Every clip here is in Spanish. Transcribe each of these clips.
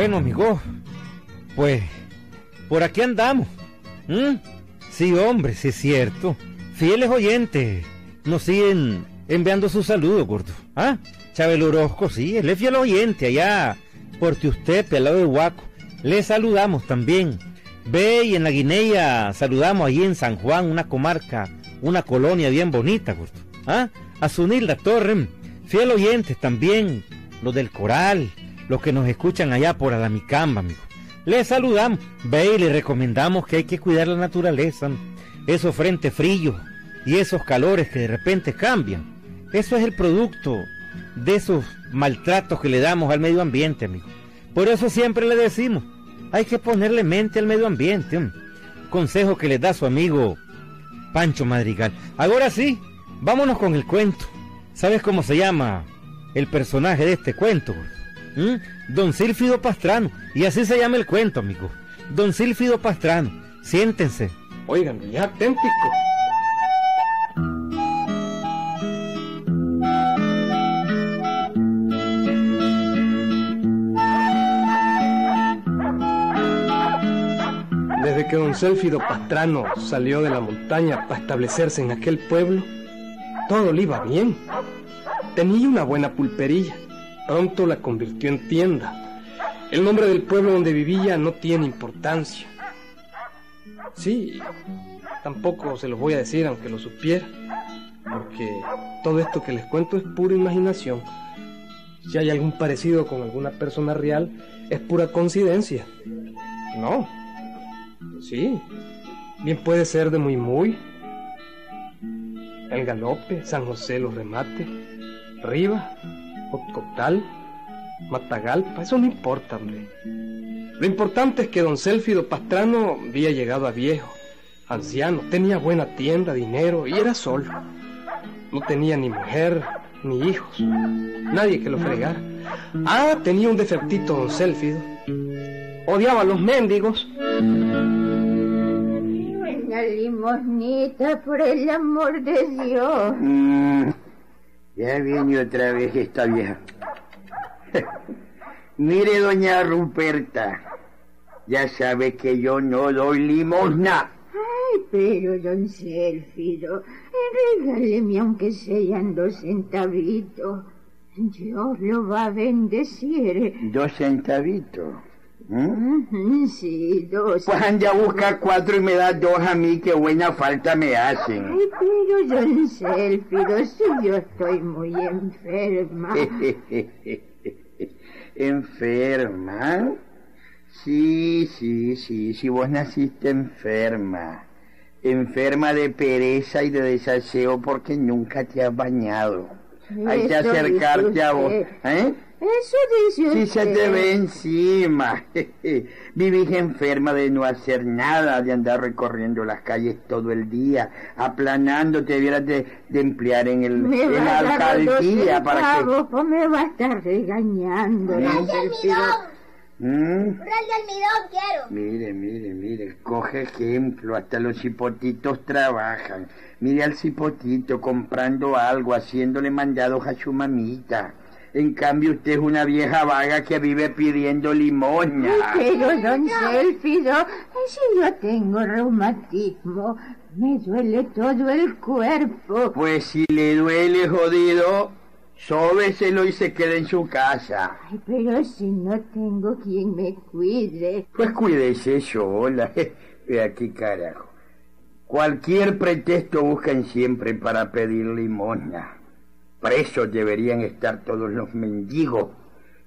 Bueno, amigo, pues por aquí andamos. ¿Mm? Sí, hombre, sí es cierto. Fieles oyentes nos siguen enviando sus saludos, gordo. ¿Ah? Chabel Orozco, sí, él es fiel oyente allá por Tiustepe, al lado de Huaco. Le saludamos también. Ve y en la Guinea saludamos ahí en San Juan, una comarca, una colonia bien bonita, gordo. ¿Ah? A Sunil la Torre, fiel oyentes también, los del Coral, los que nos escuchan allá por Alamicamba, amigo. Les saludamos, ve y le recomendamos que hay que cuidar la naturaleza, esos frentes fríos y esos calores que de repente cambian. Eso es el producto de esos maltratos que le damos al medio ambiente, amigo. Por eso siempre le decimos, hay que ponerle mente al medio ambiente. Consejo que le da su amigo Pancho Madrigal. Ahora sí, vámonos con el cuento. ¿Sabes cómo se llama el personaje de este cuento? ¿Mm? Don Silfido Pastrano. Y así se llama el cuento, amigo. Don Silfido Pastrano. Siéntense. Oigan, ya auténtico. Desde que don Sélfido Pastrano salió de la montaña para establecerse en aquel pueblo, todo le iba bien. Tenía una buena pulperilla. Pronto la convirtió en tienda. El nombre del pueblo donde vivía no tiene importancia. Sí, tampoco se los voy a decir aunque lo supiera, porque todo esto que les cuento es pura imaginación. Si hay algún parecido con alguna persona real, es pura coincidencia. No. Sí. Bien puede ser de muy muy. El galope, San José los remate, Riva, Otcotal, Matagalpa, eso no importa, hombre. Lo importante es que don Sélfido Pastrano había llegado a viejo, anciano, tenía buena tienda, dinero y era solo. No tenía ni mujer ni hijos, nadie que lo fregara. Ah, tenía un defectito don Sélfido. Odiaba a los mendigos. Una limosnita, por el amor de Dios. Mm, ya viene otra vez esta vieja. Mire, doña Ruperta, ya sabe que yo no doy limosna. Ay, pero, don Sélfido, regáleme aunque sean dos centavitos. Dios lo va a bendecir. Dos centavitos. ¿Mm? Sí, dos. Pues ande a buscar cuatro y me da dos a mí, que buena falta me hacen. Ay, pero, don Sélfido, si yo estoy muy enferma. ¿Enferma? Sí, sí, sí, si vos naciste enferma. Enferma de pereza y de desaseo porque nunca te has bañado. Hay que acercarte a vos. ¿Eh? Eso dice Si usted. se te ve encima. Vivís enferma de no hacer nada, de andar recorriendo las calles todo el día, aplanando, te debieras de, de emplear en, el, Me en la alcaldía para que... centavos o me va a estar regañando. ¿Eh? Sélfido. ¿Mm? Almidón quiero. Mire, mire, mire, coge ejemplo, hasta los cipotitos trabajan. Mire al cipotito comprando algo, haciéndole mandados a su mamita. En cambio usted es una vieja vaga que vive pidiendo limosna. Pero, don Sélfido, si yo tengo reumatismo, me duele todo el cuerpo. Pues si le duele jodido, sóbeselo y se quede en su casa. Ay, pero si no tengo quien me cuide. Pues cuídese sola. Ve aquí, carajo. Cualquier pretexto buscan siempre para pedir limosna. Presos deberían estar todos los mendigos.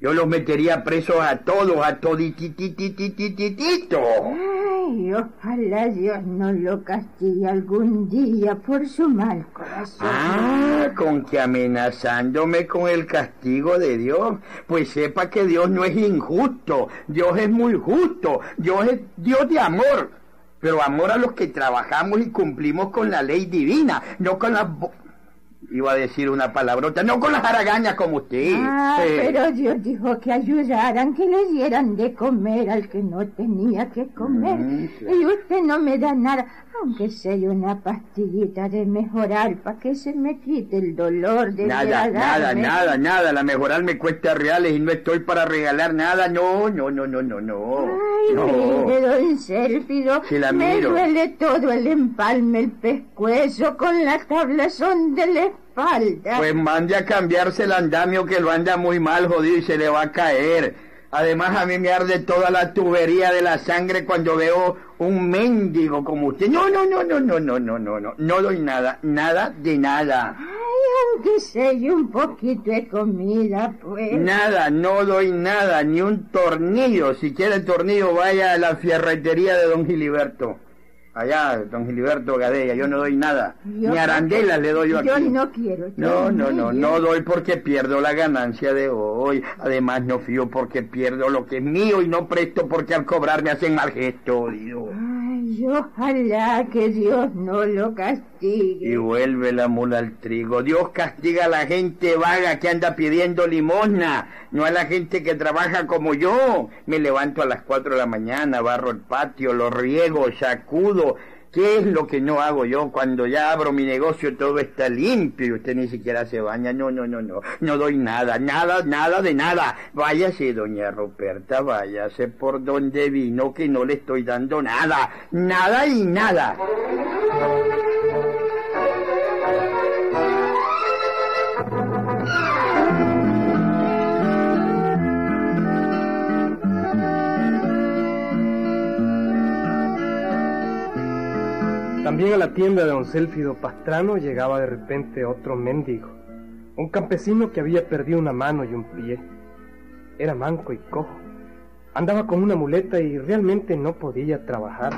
Yo los metería presos a todos, a todititititititito. Ay, ojalá Dios no lo castigue algún día por su mal corazón. Ah, con que amenazándome con el castigo de Dios. Pues sepa que Dios no es injusto. Dios es muy justo. Dios es Dios de amor. Pero amor a los que trabajamos y cumplimos con la ley divina, no con las... iba a decir una palabrota, no con las haragañas como usted. Ah, pero Dios dijo que ayudaran, que le dieran de comer al que no tenía que comer. Mm, claro. Y usted no me da nada, aunque sea una pastillita de mejorar para que se me quite el dolor de Nada, nada, nada, nada. La mejoral me cuesta reales y no estoy para regalar nada. No, no, no, no, no, no. Ay, no. mire, don Sélfido, Sí la me miro. duele todo el empalme, el pescuezo con la tablazón de espalda. Pues mande a cambiarse el andamio que lo anda muy mal, jodido, y se le va a caer. Además, a mí me arde toda la tubería de la sangre cuando veo un mendigo como usted. No, no, no, no, no, no, no, no, no. No doy nada, nada de nada. Ay, aunque sea un poquito de comida, pues. Nada, no doy nada, ni un tornillo. Si quiere el tornillo, vaya a la fierretería de don Giliberto. Allá, don Giliberto Gadella, yo no doy nada. Yo- ni arandelas le doy yo aquí. Yo no quiero. No, yo no, no, quiero. no doy porque pierdo la ganancia de hoy. Además no fío porque pierdo lo que es mío y no presto porque al cobrar me hacen mal gesto, Dios. Ay, ojalá que Dios no lo Y castigue. vuelve la mula al trigo. Dios castiga a la gente vaga que anda pidiendo limosna, no a la gente que trabaja como yo. Me levanto a las cuatro de la mañana, barro el patio, lo riego, sacudo. ¿Qué es lo que no hago yo? Cuando ya abro mi negocio todo está limpio y usted ni siquiera se baña. No, no, no, no. No doy nada, nada, nada de nada. Váyase, doña Ruperta, váyase por donde vino que no le estoy dando nada. Nada y nada. También a la tienda de don Célfido Pastrano llegaba de repente otro mendigo, un campesino que había perdido una mano y un pie. Era manco y cojo. Andaba con una muleta y realmente no podía trabajar.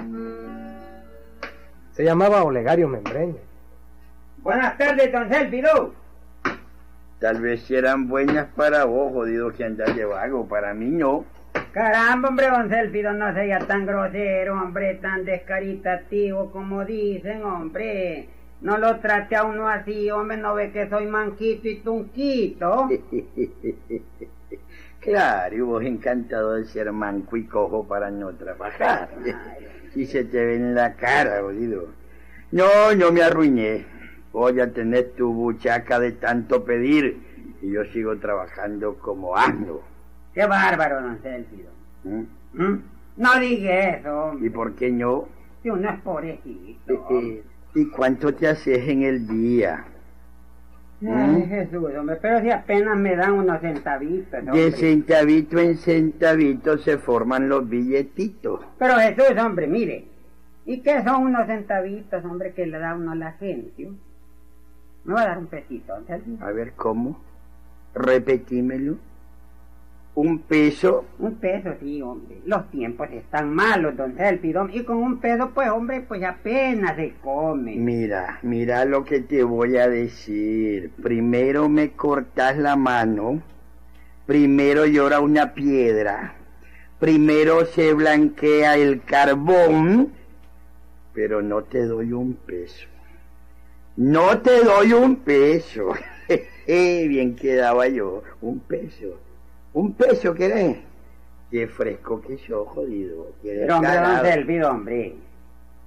Se llamaba Olegario Membreño. Buenas tardes, don Célfido. Tal vez eran buenas para vos, jodido que andás de vago. Para mí no. Caramba, hombre, don Célfido, no sea tan grosero, hombre, tan descaritativo como dicen, hombre. No lo trate a uno así, hombre, no ve que soy manquito y tunquito. Claro, vos encantado de ser manco y cojo para no trabajar. Y se te ve en la cara, jodido. No, no me arruiné. Voy a tener tu buchaca de tanto pedir y yo sigo trabajando como asno. Qué bárbaro, don Célfido. ¿Mm? ¿Mm? No diga eso, ¿Y hombre. por qué no? Si uno es pobrecito. hombre. ¿Y cuánto te haces en el día? Ay, Jesús, hombre, pero si apenas me dan unos centavitos, De hombre. centavito en centavito se forman los billetitos. Pero Jesús, hombre, mire. ¿Y qué son unos centavitos, hombre, que le da uno a la gente? Me va a dar un pesito, don Célfido. A ver, ¿cómo? Repetímelo. Un peso. Un peso, sí, hombre. Los tiempos están malos, don Célfido. Y con un peso, pues, hombre, pues apenas se come. Mira, mira lo que te voy a decir. Primero me cortas la mano. Primero llora una piedra. Primero se blanquea el carbón. Pero no te doy un peso. No te doy un peso. Bien quedaba yo. Un peso. Un peso, ¿querés? Qué fresco que sos, jodido. Qué Pero, hombre, don. Célfido, hombre.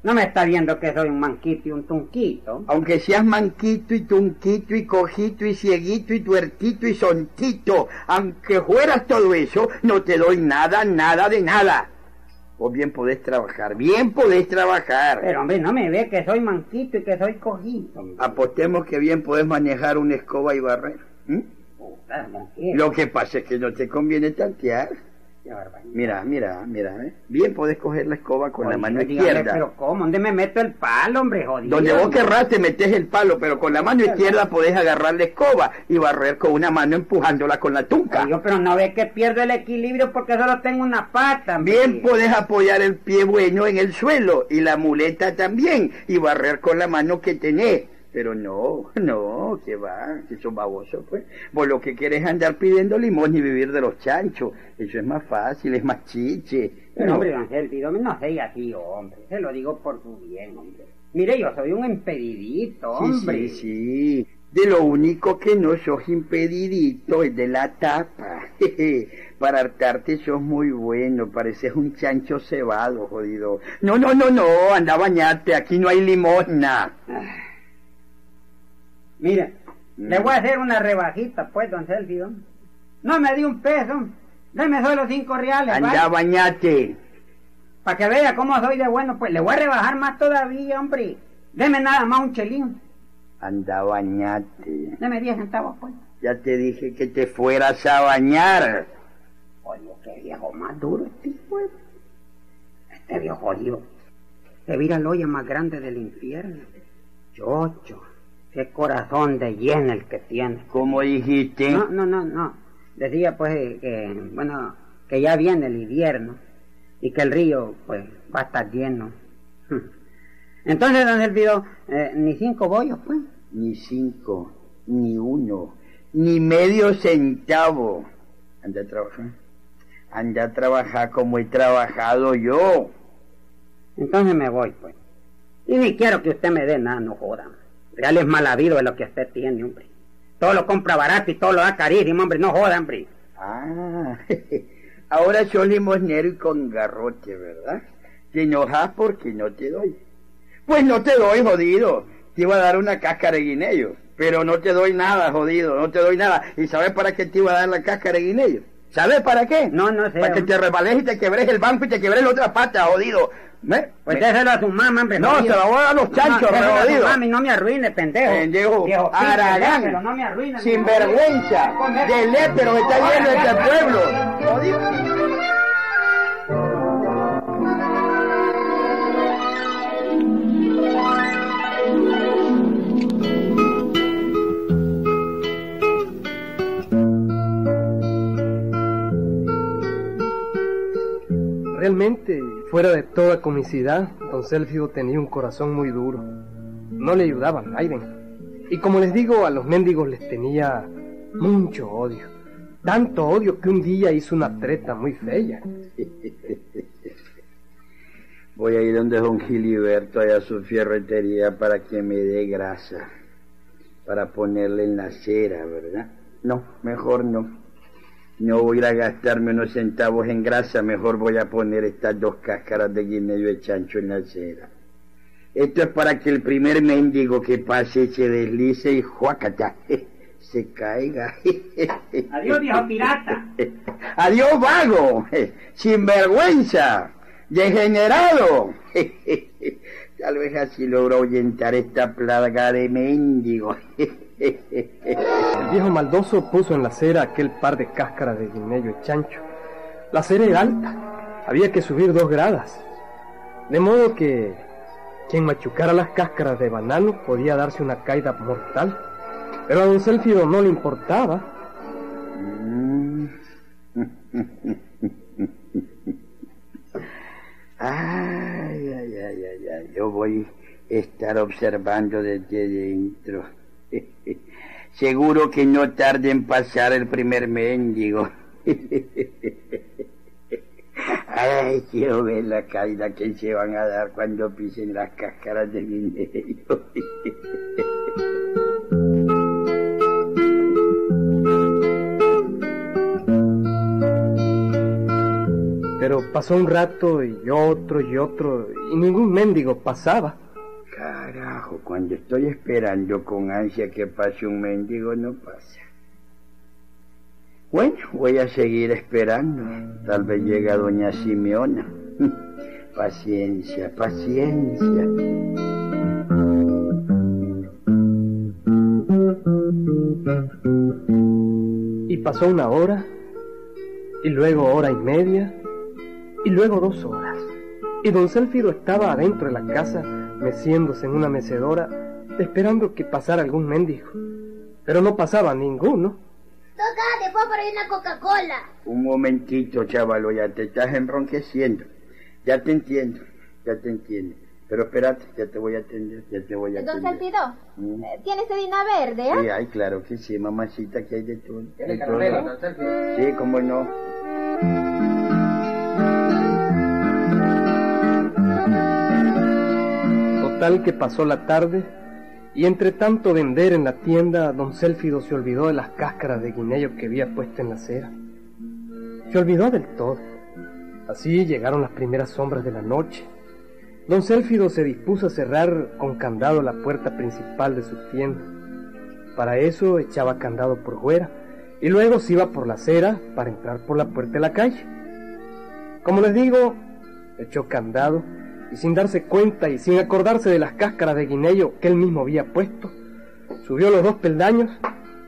No me está viendo que soy un manquito y un tunquito. Aunque seas manquito y tunquito y cojito y cieguito y tuertito y sonquito, aunque fueras todo eso, no te doy nada, nada de nada. Vos bien podés trabajar, bien podés trabajar. Pero, hombre, no me ve que soy manquito y que soy cojito. hombre. Apostemos que bien podés manejar una escoba y barrer. Lo que pasa es que no te conviene tantear. Mira, mira, mira, ¿eh? bien podés coger la escoba con la Oye, mano dígame, izquierda. Pero, ¿cómo? ¿Dónde me meto el palo, hombre, jodido? Donde vos querrás te metes el palo, pero con la mano izquierda podés agarrar la escoba y barrer con una mano empujándola con la tunca. Digo, pero no ve que pierdo el equilibrio porque solo tengo una pata. hombre. Bien podés apoyar el pie bueno en el suelo y la muleta también y barrer con la mano que tenés. Pero no, no, que va, que sos baboso, pues. Vos lo que querés andar pidiendo limón y vivir de los chanchos. Eso es más fácil, es más chiche. Pero, No. hombre, don Célfido, no sea así, hombre. Se lo digo por su bien, hombre. Mire, yo soy un empedidito, Sí, hombre. sí, sí. De lo único que no sos impedidito es de la tapa. Para hartarte sos muy bueno, pareces un chancho cebado, jodido. No, no, no, no, anda a bañarte, aquí no hay limosna. Mira, le voy a hacer una rebajita, pues, don Selfie. No me di un peso. Deme solo cinco reales. Anda a bañarte. Para que vea cómo soy de bueno, pues le voy a rebajar más todavía, hombre. Deme nada más un chelín. Anda a bañarte. Deme diez centavos, pues. Ya te dije que te fueras a bañar. Oye, qué viejo más duro este hijo. Este viejo jodido. Se vira el hoyo más grande del infierno. Chocho. Qué corazón de lleno el que tiene. ¿Cómo dijiste? No, no, no, no. Decía pues que, bueno, que ya viene el invierno y que el río pues va a estar lleno. Entonces, don Elvido, eh, ni cinco bollos, pues. Ni cinco, ni uno, ni medio centavo. Anda a trabajar. Anda a trabajar como he trabajado yo. Entonces me voy, pues. Y ni quiero que usted me dé nada, no joda. Real es mal habido de lo que usted tiene, hombre. Todo lo compra barato y todo lo da carísimo, hombre. No joda, hombre. Ah, ahora soy limosnero y con garrote, ¿verdad? Te enojas porque no te doy. Pues no te doy, jodido. Te iba a dar una cáscara de guineo, pero no te doy nada, jodido, no te doy nada. ¿Y sabes para qué te iba a dar la cáscara de guineo? ¿Sabes para qué? No, no sé. Para que te rebales y te quebres el banco y te quebres la otra pata, jodido. ¿Me? Pues déselo a su mamá, hombre. No, se la voy a dar a los chanchos, no, jodido. mami, no me arruine, pendejo. Pendejo, Viejo Aragán, déselo, no me arruine. sinvergüenza, de lépero que está lleno este pueblo. Jodido. Realmente, fuera de toda comicidad, don Selfio tenía un corazón muy duro. No le ayudaba a. Y como les digo, a los mendigos les tenía mucho odio. Tanto odio que un día hizo una treta muy fea. Voy a ir donde don Giliberto, allá a su fierretería, para que me dé grasa. Para ponerle en la cera, ¿verdad? No, mejor no. No voy a gastarme unos centavos en grasa, mejor voy a poner estas dos cáscaras de guineo de chancho en la cera. Esto es para que el primer mendigo que pase se deslice y juácata, se caiga. Adiós, viejo pirata. Adiós, vago, sinvergüenza, degenerado. Tal vez así logro ahuyentar esta plaga de mendigos. El viejo maldoso puso en la cera aquel par de cáscaras de guineo y chancho. La cera era alta, había que subir dos gradas. De modo que quien machucara las cáscaras de banano podía darse una caída mortal. Pero a don Selfio no le importaba. Ay, ay, ay, ay, ay, yo voy a estar observando desde dentro. Seguro que no tarde en pasar el primer mendigo. Ay, quiero ver la caída que se van a dar cuando pisen las cáscaras de guineo. Pero pasó un rato y otro y otro y ningún mendigo pasaba. Carajo, cuando estoy esperando con ansia que pase un mendigo, no pasa. Bueno, voy a seguir esperando. Tal vez llegue doña Simeona. Paciencia, paciencia. Y pasó una hora, y luego hora y media, y luego dos horas. Y don Selfido estaba adentro de la casa, meciéndose en una mecedora, esperando que pasara algún mendigo. Pero no pasaba ninguno. Toca, te puedo poner una Coca-Cola. Un momentito, chavalo, ya te estás enronqueciendo. Ya te entiendo, ya te entiendo. Pero espérate, ya te voy a atender, ya te voy a Don atender. Saltido, Mm. eh, ¿tiene sedina verde, eh? Sí, ay, claro que sí, mamacita, que hay de todo. de todo. Sí, cómo no. Total que pasó la tarde Y entre tanto vender en la tienda, don Célfido se olvidó de las cáscaras de guineo que había puesto en la acera. Se olvidó del todo. Así llegaron las primeras sombras de la noche. Don Célfido se dispuso a cerrar con candado la puerta principal de su tienda. Para eso echaba candado por fuera y luego se iba por la acera para entrar por la puerta de la calle. Como les digo, echó candado y sin darse cuenta y sin acordarse de las cáscaras de guineo que él mismo había puesto, subió los dos peldaños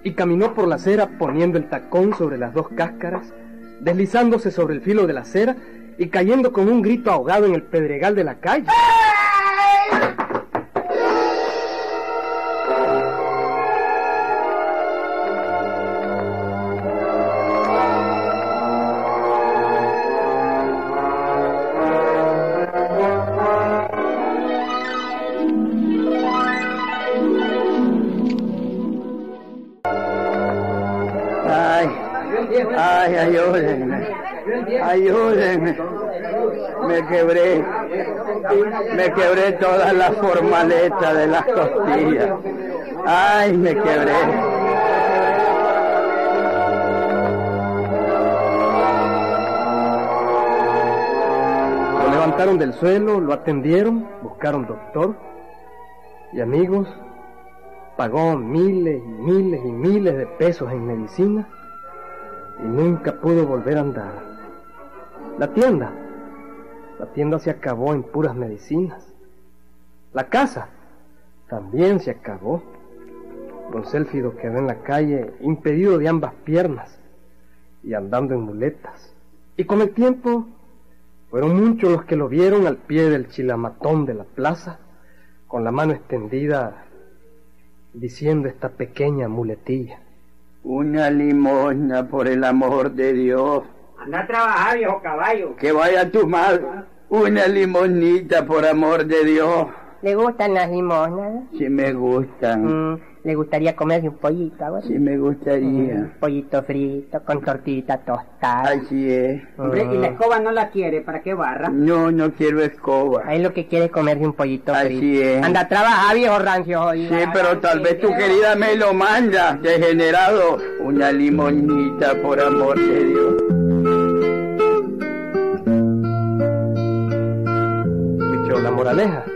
y caminó por la acera poniendo el tacón sobre las dos cáscaras, deslizándose sobre el filo de la acera y cayendo con un grito ahogado en el pedregal de la calle. Me quebré. Me quebré toda la formaleta de las costillas. Ay, me quebré. Lo levantaron del suelo, lo atendieron, buscaron doctor y amigos. Pagó miles y miles y miles de pesos en medicina y nunca pudo volver a andar. La tienda, la tienda se acabó en puras medicinas. La casa también se acabó. Don Célfido quedó en la calle impedido de ambas piernas y andando en muletas. Y con el tiempo fueron muchos los que lo vieron al pie del chilamatón de la plaza, con la mano extendida, diciendo esta pequeña muletilla. Una limosna por el amor de Dios. Anda a trabajar, viejo caballo. Que vaya tu madre. Una limonita por amor de Dios. ¿Le gustan las limosnas? Si me gustan. Mm, ¿Le gustaría comerse un pollito ahora? Si me gustaría. Un pollito frito con tortita tostada. Así es. Hombre, y la escoba no la quiere, ¿para qué barra? No, no quiero escoba. Ahí lo que quiere es comerse un pollito Así frito. es. Anda a trabajar, viejo rancio. Sí, pero tal vez tu querida me lo manda, degenerado. Una limonita por amor de Dios. Moraleja,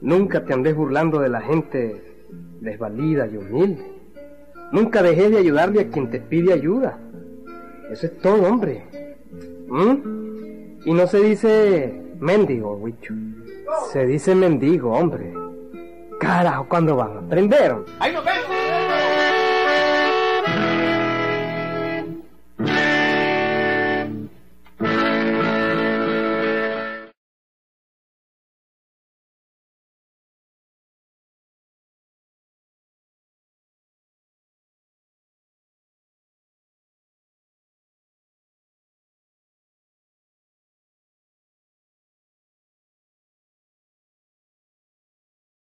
nunca te andes burlando de la gente desvalida y humilde. Nunca dejes de ayudarle a quien te pide ayuda. Eso es todo, hombre. ¿Mm? Y no se dice mendigo, Huicho. Se dice mendigo, hombre. Carajo, ¿cuándo van a aprender? ¡Ahí nos!